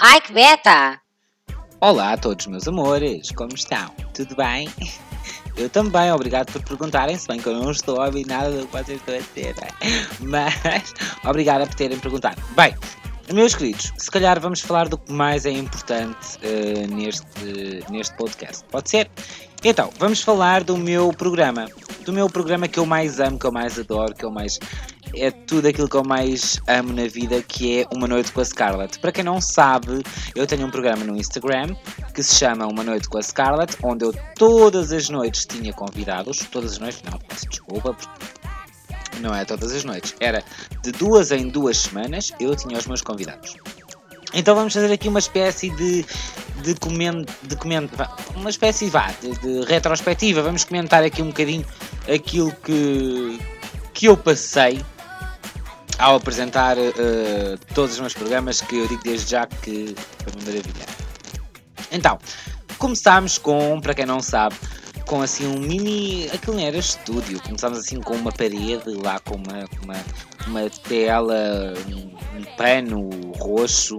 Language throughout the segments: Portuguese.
Ai que beta! Olá a todos meus amores, como estão? Tudo bem? Eu também, obrigado por perguntarem, se bem que eu não estou a ouvir nada do que vocês estão a dizer, mas obrigado por terem perguntado. Bem, meus queridos, se calhar vamos falar do que mais é importante uh, neste, neste podcast. Pode ser? Então, vamos falar do meu programa. Do meu programa que eu mais amo, que eu mais adoro, que eu mais. É tudo aquilo que eu mais amo na vida, que é Uma Noite com a Scarlett. Para quem não sabe, eu tenho um programa no Instagram que se chama Uma Noite com a Scarlett, onde eu todas as noites tinha convidados. Todas as noites, não, peço desculpa, não é todas as noites. Era de duas em duas semanas eu tinha os meus convidados. Então vamos fazer aqui uma espécie de, de, coment, de coment, uma espécie vá, de, de retrospectiva. Vamos comentar aqui um bocadinho aquilo que, que eu passei ao apresentar uh, todos os meus programas, que eu digo desde já que foi uma maravilha. Então, começámos com, para quem não sabe, com assim um mini. Aquilo era estúdio, começámos assim com uma parede lá com uma, uma, uma tela, um, um pano roxo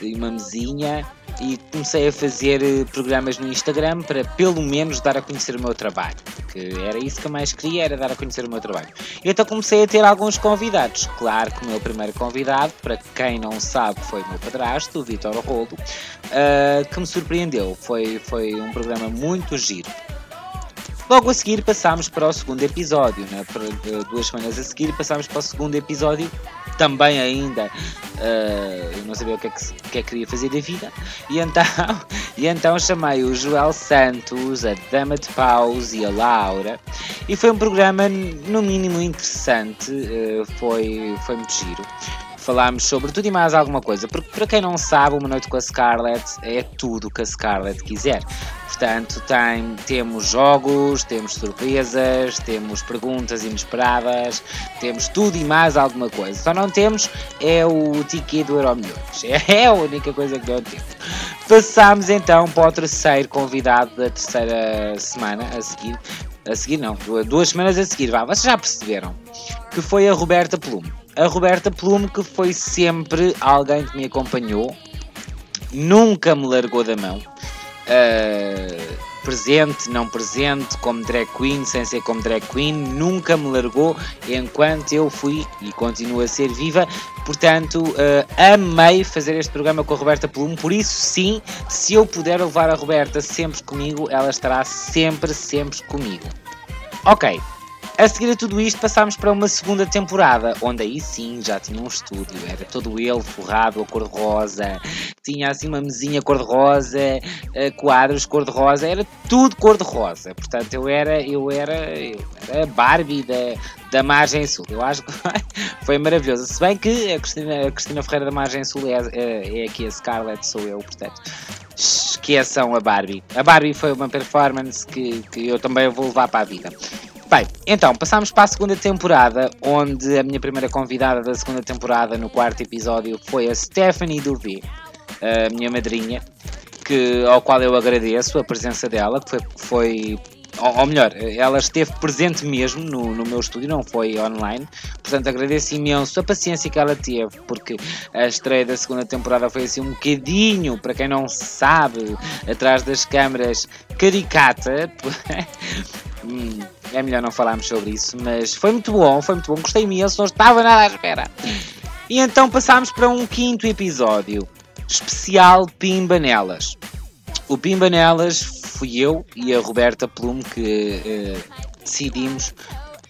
e uma mesinha e comecei a fazer eh, programas no Instagram para pelo menos dar a conhecer o meu trabalho, porque era isso que eu mais queria, era dar a conhecer o meu trabalho. E então comecei a ter alguns convidados. Claro que o meu primeiro convidado, para quem não sabe, foi o meu padrasto, o Vitor Roldo, uh, que me surpreendeu. Foi, foi um programa muito giro. Logo a seguir passámos para o segundo episódio, né? Para, uh, duas semanas a seguir passámos para o segundo episódio, também ainda uh, não sabia o que, é que, que, é que queria fazer da vida, e então, e então chamei o Joel Santos, a Dama de Paus e a Laura, e foi um programa no mínimo interessante, uh, foi, foi muito giro falámos sobre tudo e mais alguma coisa, porque para quem não sabe, Uma Noite com a Scarlett é tudo o que a Scarlett quiser. Portanto, tem, temos jogos, temos surpresas, temos perguntas inesperadas, temos tudo e mais alguma coisa. Só não temos é o ticket do Euro Milhões. É a única coisa que não temos. Passamos então para o terceiro convidado da terceira semana a seguir. A seguir não, duas semanas a seguir, vá, vocês já perceberam. Que foi a Roberta Plume a Roberta Plume, que foi sempre alguém que me acompanhou, nunca me largou da mão. Uh, presente, não presente, como drag queen, sem ser como drag queen, nunca me largou enquanto eu fui e continuo a ser viva. Portanto, uh, amei fazer este programa com a Roberta Plume. Por isso, sim, se eu puder levar a Roberta sempre comigo, ela estará sempre, sempre comigo. Ok, a seguir a tudo isto, passámos para uma segunda temporada, onde aí sim já tinha um estúdio, era todo ele forrado a cor-de-rosa, tinha assim uma mesinha cor-de-rosa, eh, quadros cor-de-rosa, era tudo cor-de-rosa. Portanto, eu era, eu era, eu era Barbie da, da Margem Sul. Eu acho que foi maravilhoso. Se bem que a Cristina, a Cristina Ferreira da Margem Sul é, é, é aqui a Scarlett, sou eu, portanto esqueçam a Barbie. A Barbie foi uma performance que, que eu também vou levar para a vida. Bem, então, passámos para a segunda temporada, onde a minha primeira convidada da segunda temporada, no quarto episódio, foi a Stephanie Duvet, a minha madrinha, que, ao qual eu agradeço a presença dela, que foi, foi ou, melhor, ela esteve presente mesmo no, no meu estúdio, não foi online. Portanto, agradeço imenso a paciência que ela teve, porque a estreia da segunda temporada foi assim um bocadinho, para quem não sabe, atrás das câmaras, caricata. é melhor não falarmos sobre isso, mas foi muito bom, foi muito bom, gostei imenso, não estava nada à espera. E então passámos para um quinto episódio, especial Pimba Nelas. O Pimba Nelas fui eu e a Roberta Plume que uh, decidimos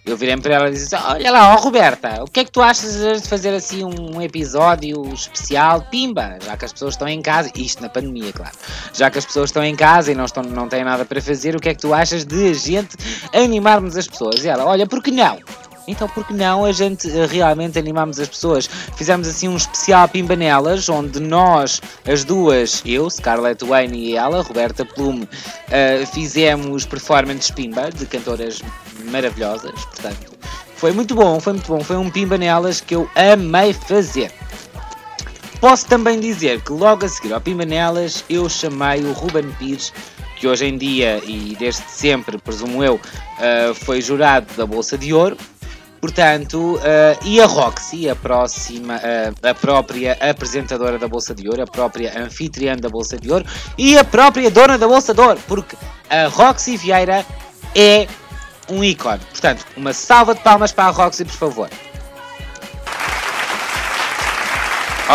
eu virei para ela e disse: Olha lá, ó Roberta, o que é que tu achas de fazer assim um episódio especial? Pimba! Já que as pessoas estão em casa, isto na pandemia, claro. Já que as pessoas estão em casa e não, estão, não têm nada para fazer, o que é que tu achas de a gente animarmos as pessoas? E ela: Olha, por que não? Então, por que não a gente eh, realmente animamos as pessoas? Fizemos assim um especial Pimbanelas, onde nós, as duas, eu, Scarlett Wayne e ela, Roberta Plume, uh, fizemos performances Pimba de cantoras maravilhosas. Portanto, foi muito bom, foi muito bom. Foi um Pimbanelas que eu amei fazer. Posso também dizer que logo a seguir ao Pimbanelas eu chamei o Ruben Pires que hoje em dia e desde sempre, presumo eu, uh, foi jurado da Bolsa de Ouro Portanto, uh, e a Roxy, a próxima, uh, a própria apresentadora da Bolsa de Ouro, a própria anfitriã da Bolsa de Ouro e a própria dona da Bolsa de Ouro, porque a Roxy Vieira é um ícone. Portanto, uma salva de palmas para a Roxy, por favor.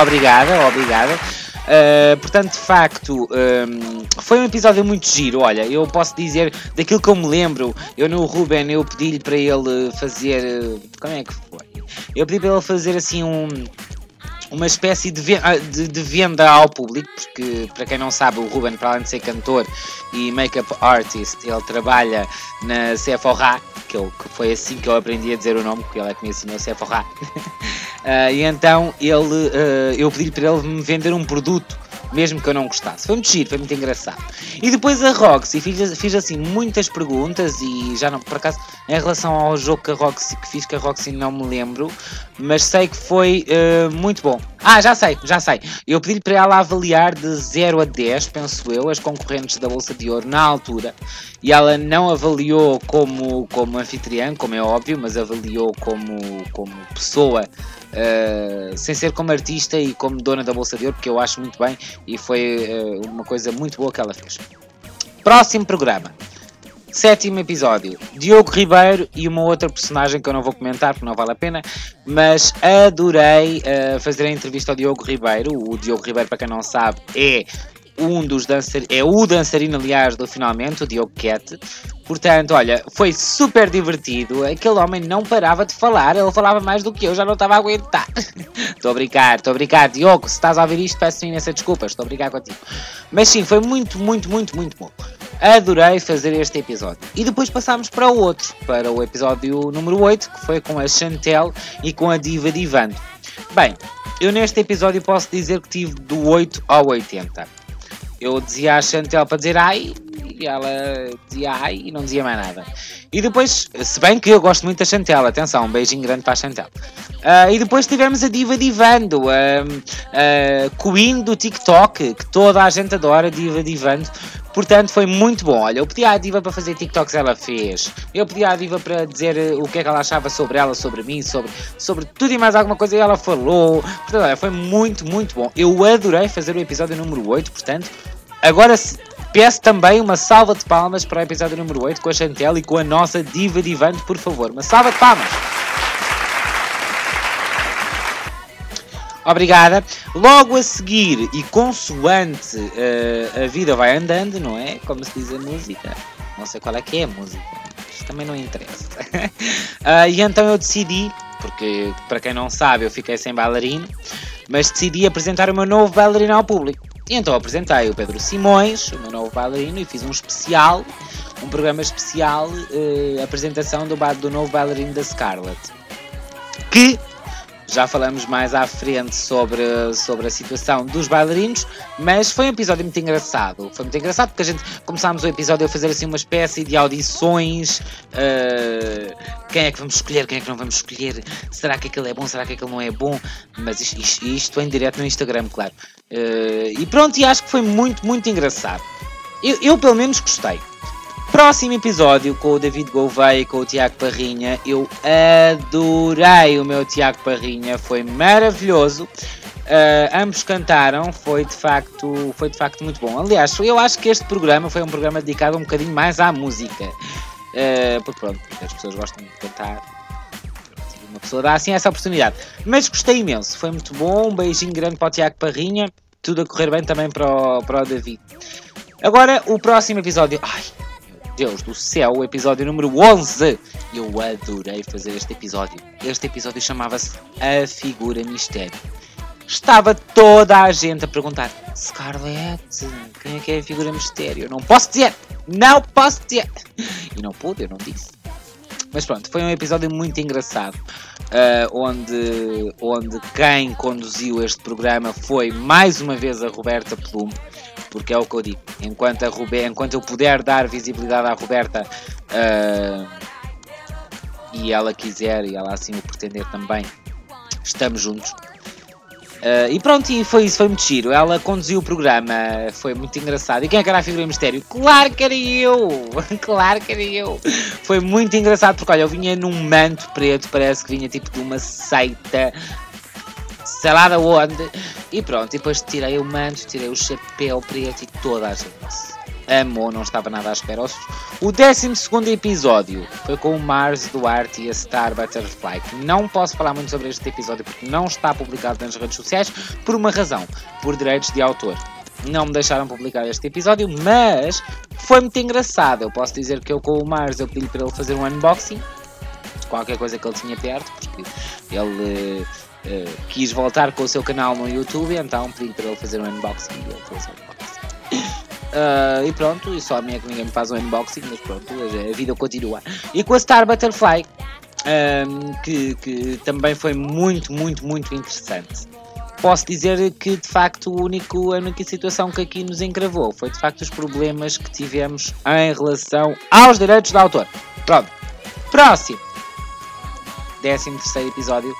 Obrigada, obrigada. Uh, portanto, de facto, um, foi um episódio muito giro. Olha, eu posso dizer daquilo que eu me lembro. Eu no Ruben, eu pedi-lhe para ele fazer. Como é que foi? Eu pedi para ele fazer assim um uma espécie de, de, de, venda ao público, porque para quem não sabe, o Ruben, para além de ser cantor e make-up artist, ele trabalha na Sephora, que, eu, que foi assim que eu aprendi a dizer o nome, porque ele é que me ensinou Sephora. uh, e então ele, uh, eu pedi para ele me vender um produto mesmo que eu não gostasse. Foi muito giro, foi muito engraçado. E depois a Roxy, fiz, fiz assim muitas perguntas e já não, por acaso, em relação ao jogo que, a Roxy, que fiz com a Roxy não me lembro, mas sei que foi uh, muito bom. Ah, já sei, já sei. Eu pedi para ela avaliar de 0 a 10, penso eu, as concorrentes da Bolsa de Ouro na altura. E ela não avaliou como, como anfitriã, como é óbvio, mas avaliou como, como pessoa Uh, sem ser como artista e como dona da Bolsa de Ouro, porque eu acho muito bem e foi uh, uma coisa muito boa que ela fez. Próximo programa. Sétimo episódio. Diogo Ribeiro e uma outra personagem que eu não vou comentar porque não vale a pena, mas adorei uh, fazer a entrevista ao Diogo Ribeiro. O Diogo Ribeiro, para quem não sabe, é um dos dançarinos, é o dançarino, aliás, do Finalmente, o Diogo Cat. Portanto, olha, foi super divertido. Aquele homem não parava de falar, ele falava mais do que eu, já não estava a aguentar. Estou a brincar, estou a brincar. Diogo, se estás a ouvir isto, peço imensa desculpa, estou a brincar contigo. Mas sim, foi muito, muito, muito, muito bom. Adorei fazer este episódio. E depois passámos para o outro, para o episódio número 8, que foi com a Chantel e com a Diva Divando. Bem, eu neste episódio posso dizer que tive do 8 ao 80 eu dizia à Chantel para dizer ai e ela dizia ai e não dizia mais nada. E depois, se bem que eu gosto muito da Chantel, atenção, um beijinho grande para a Chantel. Uh, e depois tivemos a Diva Divando, a, a Queen do TikTok, que toda a gente adora, Diva Divando. Portanto, foi muito bom. Olha, eu pedi à Diva para fazer TikToks, ela fez. Eu pedi à Diva para dizer eh, o que é que ela achava sobre ela, sobre mim, sobre, sobre tudo e mais alguma coisa e ela falou. Portanto, olha, foi muito, muito bom. Eu adorei fazer o episódio número 8, portanto, agora peço também uma salva de palmas para o episódio número 8 com a Chantel e com a nossa Diva Divante, por favor. Uma salva de palmas! Obrigada. Logo a seguir, e consoante uh, a vida vai andando, não é? Como se diz a música. Não sei qual é que é a música. Isto também não interessa. uh, e então eu decidi, porque para quem não sabe, eu fiquei sem bailarino, mas decidi apresentar o meu novo bailarino ao público. E então apresentei o Pedro Simões, o meu novo bailarino, e fiz um especial, um programa especial, uh, apresentação do, do novo bailarino da Scarlett. Que já falamos mais à frente sobre, sobre a situação dos bailarinos, mas foi um episódio muito engraçado. Foi muito engraçado porque a gente começámos o episódio a fazer assim uma espécie de audições. Uh, quem é que vamos escolher, quem é que não vamos escolher? Será que aquele é bom, será que aquele não é bom? Mas isto, isto, em direto no Instagram, claro. Uh, e pronto, e acho que foi muito, muito engraçado. Eu, eu pelo menos gostei. Próximo episódio com o David Gouveia e com o Tiago Parrinha. Eu adorei o meu Tiago Parrinha, foi maravilhoso. Uh, ambos cantaram, foi de, facto, foi de facto muito bom. Aliás, eu acho que este programa foi um programa dedicado um bocadinho mais à música. Uh, porque pronto, as pessoas gostam de cantar. Uma pessoa dá assim essa oportunidade. Mas gostei imenso, foi muito bom. Um beijinho grande para o Tiago Parrinha. Tudo a correr bem também para o, para o David. Agora, o próximo episódio. Ai, Deus do céu, o episódio número 11. Eu adorei fazer este episódio. Este episódio chamava-se A Figura Mistério. Estava toda a gente a perguntar: Scarlett, quem é que é a figura mistério? Eu não posso dizer! Não posso dizer! E não pude, eu não disse. Mas pronto, foi um episódio muito engraçado. Uh, onde, onde quem conduziu este programa foi mais uma vez a Roberta Plume porque é o que eu digo. Enquanto, a Roberta, enquanto eu puder dar visibilidade à Roberta uh, e ela quiser e ela assim o pretender também, estamos juntos. Uh, e pronto, e foi isso, foi muito giro. Ela conduziu o programa, foi muito engraçado. E quem é que era a figura de mistério? Claro que era eu! claro que era eu! Foi muito engraçado porque, olha, eu vinha num manto preto, parece que vinha tipo de uma seita, sei lá de onde. E pronto, e depois tirei o manto, tirei o chapéu preto e toda a gente amou, não estava nada à espera. O 12 episódio foi com o Mars Duarte e a Star Butterfly. Não posso falar muito sobre este episódio porque não está publicado nas redes sociais por uma razão: por direitos de autor. Não me deixaram publicar este episódio, mas foi muito engraçado. Eu posso dizer que eu com o Mars eu pedi para ele fazer um unboxing de qualquer coisa que ele tinha perto, porque ele. Uh, quis voltar com o seu canal no YouTube, então pedi para ele fazer um unboxing e ele fez um unboxing. Uh, e pronto, e só a minha que ninguém me faz um unboxing, mas pronto, a vida continua. E com a Star Butterfly, um, que, que também foi muito, muito, muito interessante. Posso dizer que de facto o único, a única situação que aqui nos engravou foi de facto os problemas que tivemos em relação aos direitos de autor. Pronto, próximo, 13 terceiro episódio.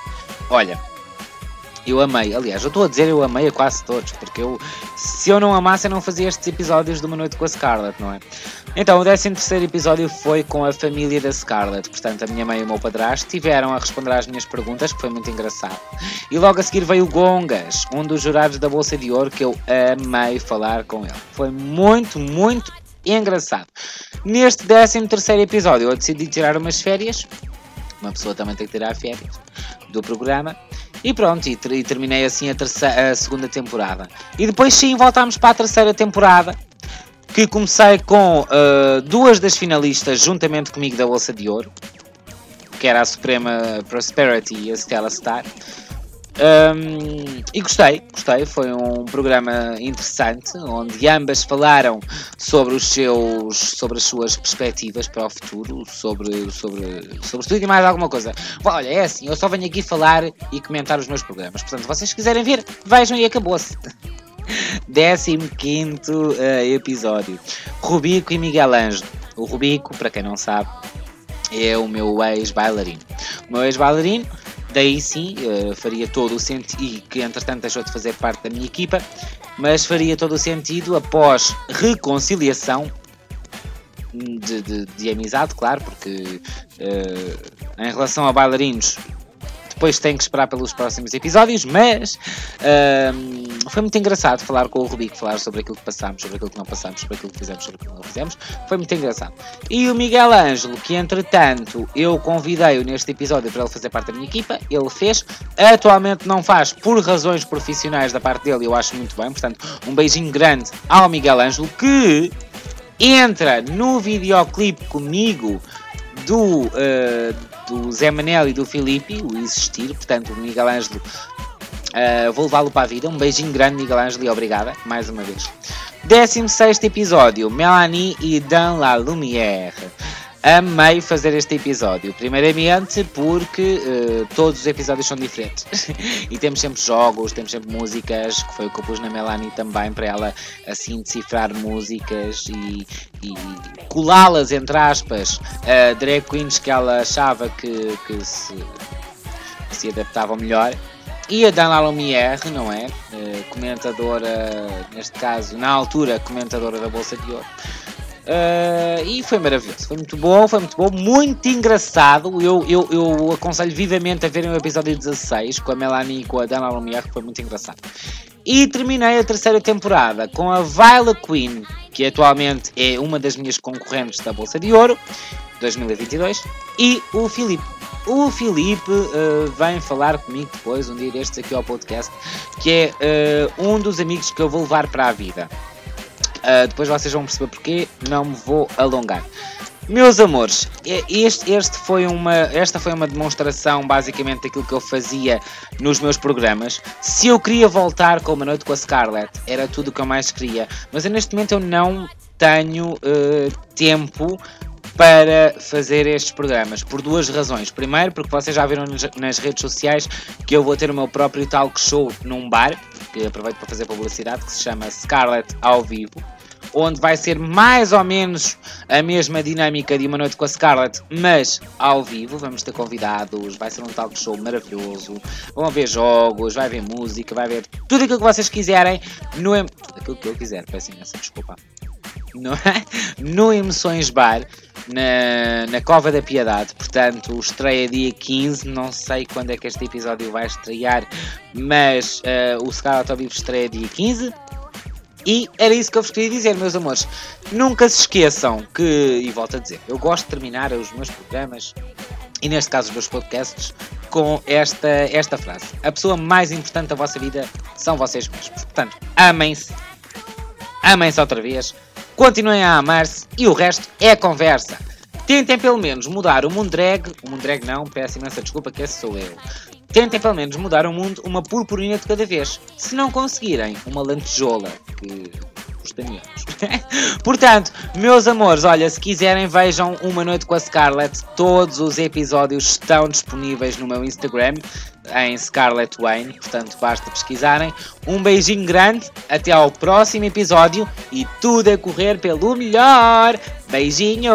Olha, eu amei, aliás, eu estou a dizer eu amei a quase todos, porque eu, se eu não amasse, eu não fazia estes episódios de Uma Noite com a Scarlett, não é? Então, o 13 terceiro episódio foi com a família da Scarlett, portanto, a minha mãe e o meu padrasto tiveram a responder às minhas perguntas, que foi muito engraçado. E logo a seguir veio o Gongas, um dos jurados da Bolsa de Ouro, que eu amei falar com ele. Foi muito, muito engraçado. Neste 13 terceiro episódio, eu decidi tirar umas férias, uma pessoa também tem que tirar férias do programa. E pronto, e, e terminei assim a, terceira, a segunda temporada. E depois sim voltámos para a terceira temporada, que comecei com uh, duas das finalistas juntamente comigo da Bolsa de Ouro, que era a Suprema Prosperity e a Stella Star. Um, e gostei, gostei, foi um programa interessante onde ambas falaram sobre os seus, sobre as suas perspectivas para o futuro, sobre, sobre, sobre tudo e mais alguma coisa. Olha, é assim, eu só venho aqui falar e comentar os meus programas. Portanto, se vocês quiserem ver, vejam e acabou-se. 15 uh, episódio. Rubico e Miguel Ângelo. O Rubico, para quem não sabe, é o meu ex-bailarino. O meu ex-bailarino daí sim uh, faria todo o sentido, e que entretanto deixou de fazer parte da minha equipa, mas faria todo o sentido após reconciliação de, de, de amizade, claro, porque uh, em relação a bailarinos depois tem que esperar pelos próximos episódios, mas foi muito engraçado falar com o Rubico, falar sobre aquilo que passámos, sobre aquilo que não passámos, sobre aquilo que fizemos, sobre aquilo que não fizemos. Foi muito engraçado. E o Miguel Ângelo, que entretanto eu convidei-o neste episódio para ele fazer parte da minha equipa, ele fez. Atualmente não faz por razões profissionais da parte dele, eu acho muito bem. Portanto, um beijinho grande ao Miguel Ângelo que entra no videoclipe comigo do, uh, do Zé Manel e do Filipe, o Existir, portanto, o Miguel Ângelo, uh, vou levá-lo para a vida. Um beijinho grande, Miguel Ângelo, e obrigada, mais uma vez. 16 episódio, Melanie e Dan La Lumière. Amei fazer este episódio, primeiramente porque uh, todos os episódios são diferentes e temos sempre jogos, temos sempre músicas, que foi o que eu pus na Melanie também para ela assim decifrar músicas e, e colá-las entre aspas a drag queens que ela achava que, que, se, que se adaptavam melhor. E a Dana Lumière, não é? Uh, comentadora, neste caso, na altura, comentadora da Bolsa de Ouro. Uh, e foi maravilhoso, foi muito bom, foi muito bom, muito engraçado. Eu, eu, eu aconselho vivamente a verem o episódio 16 com a Melanie e com a Dana Lumière, que foi muito engraçado. E terminei a terceira temporada com a Viola Queen, que atualmente é uma das minhas concorrentes da Bolsa de Ouro 2022, e o Filipe. O Filipe uh, vem falar comigo depois, um dia destes, aqui ao podcast, que é uh, um dos amigos que eu vou levar para a vida. Uh, depois vocês vão perceber porquê, não me vou alongar. Meus amores, este, este foi uma, esta foi uma demonstração basicamente daquilo que eu fazia nos meus programas. Se eu queria voltar com uma noite com a Scarlett, era tudo o que eu mais queria. Mas neste momento eu não tenho uh, tempo para fazer estes programas, por duas razões. Primeiro, porque vocês já viram nas redes sociais que eu vou ter o meu próprio talk show num bar, que aproveito para fazer publicidade, que se chama Scarlett ao vivo onde vai ser mais ou menos a mesma dinâmica de uma noite com a Scarlett, mas ao vivo. Vamos ter convidados, vai ser um talk show maravilhoso. Vão haver jogos, vai haver música, vai haver tudo aquilo que vocês quiserem no. Tudo aquilo que eu quiser, peço imensa desculpa. No, no Emoções Bar na, na Cova da Piedade. Portanto, estreia dia 15. Não sei quando é que este episódio vai estrear, mas uh, o Scarlet vivo estreia dia 15. E era isso que eu vos queria dizer, meus amores. Nunca se esqueçam que, e volto a dizer, eu gosto de terminar os meus programas, e neste caso os meus podcasts, com esta, esta frase: A pessoa mais importante da vossa vida são vocês mesmos. Portanto, amem-se, amem-se outra vez, continuem a amar-se e o resto é conversa. Tentem pelo menos mudar o mundo drag, o mundo drag não, peço imensa desculpa que esse sou eu. Tentem pelo menos mudar o mundo uma purpurina de cada vez. Se não conseguirem, uma lantejola, que custa menos. Portanto, meus amores, olha, se quiserem vejam Uma Noite com a Scarlett. Todos os episódios estão disponíveis no meu Instagram em Scarlett Wayne, portanto basta pesquisarem. Um beijinho grande, até ao próximo episódio e tudo a correr pelo melhor. Beijinho!